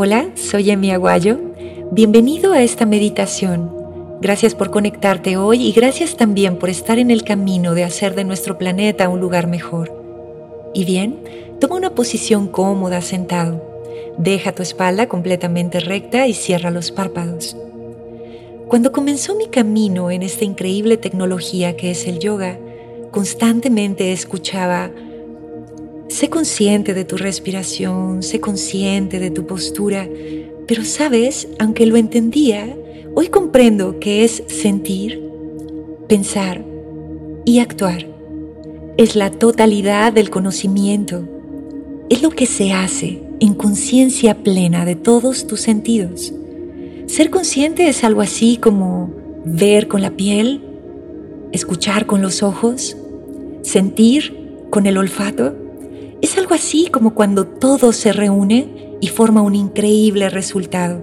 Hola, soy Emi Aguayo. Bienvenido a esta meditación. Gracias por conectarte hoy y gracias también por estar en el camino de hacer de nuestro planeta un lugar mejor. Y bien, toma una posición cómoda sentado. Deja tu espalda completamente recta y cierra los párpados. Cuando comenzó mi camino en esta increíble tecnología que es el yoga, constantemente escuchaba Sé consciente de tu respiración, sé consciente de tu postura, pero sabes, aunque lo entendía, hoy comprendo que es sentir, pensar y actuar. Es la totalidad del conocimiento. Es lo que se hace en conciencia plena de todos tus sentidos. Ser consciente es algo así como ver con la piel, escuchar con los ojos, sentir con el olfato es algo así como cuando todo se reúne y forma un increíble resultado.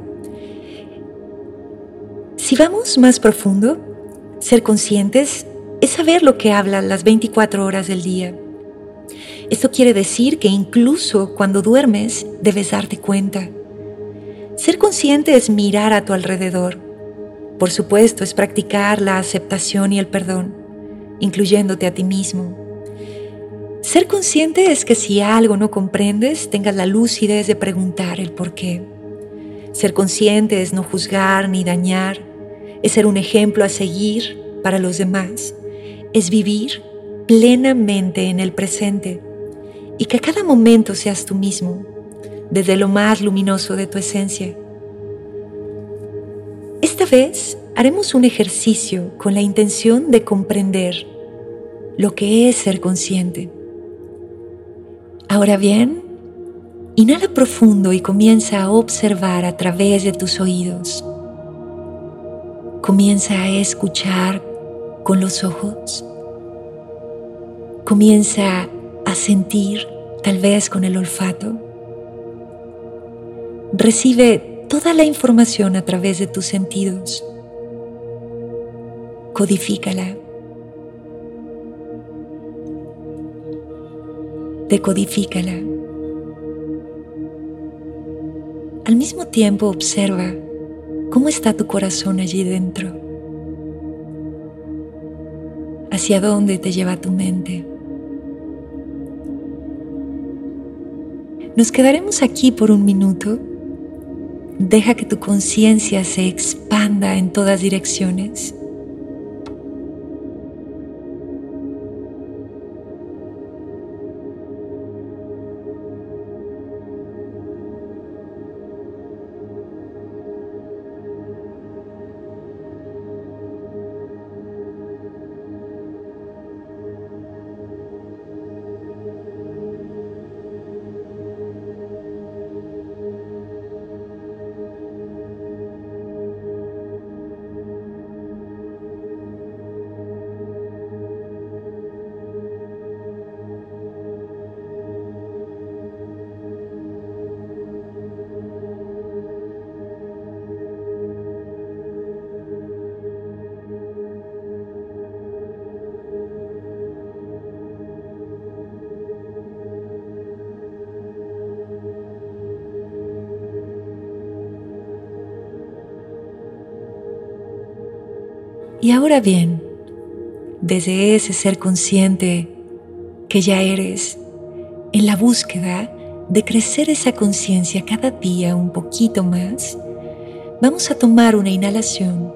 Si vamos más profundo, ser conscientes es saber lo que hablan las 24 horas del día. Esto quiere decir que incluso cuando duermes debes darte cuenta. Ser consciente es mirar a tu alrededor. Por supuesto, es practicar la aceptación y el perdón, incluyéndote a ti mismo. Ser consciente es que si algo no comprendes, tengas la lucidez de preguntar el por qué. Ser consciente es no juzgar ni dañar, es ser un ejemplo a seguir para los demás, es vivir plenamente en el presente y que a cada momento seas tú mismo, desde lo más luminoso de tu esencia. Esta vez haremos un ejercicio con la intención de comprender lo que es ser consciente. Ahora bien, inhala profundo y comienza a observar a través de tus oídos. Comienza a escuchar con los ojos. Comienza a sentir tal vez con el olfato. Recibe toda la información a través de tus sentidos. Codifícala. Decodifícala. Al mismo tiempo observa cómo está tu corazón allí dentro, hacia dónde te lleva tu mente. Nos quedaremos aquí por un minuto. Deja que tu conciencia se expanda en todas direcciones. Y ahora bien, desde ese ser consciente que ya eres, en la búsqueda de crecer esa conciencia cada día un poquito más, vamos a tomar una inhalación.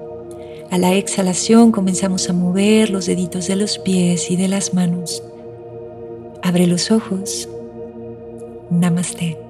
A la exhalación comenzamos a mover los deditos de los pies y de las manos. Abre los ojos. Namaste.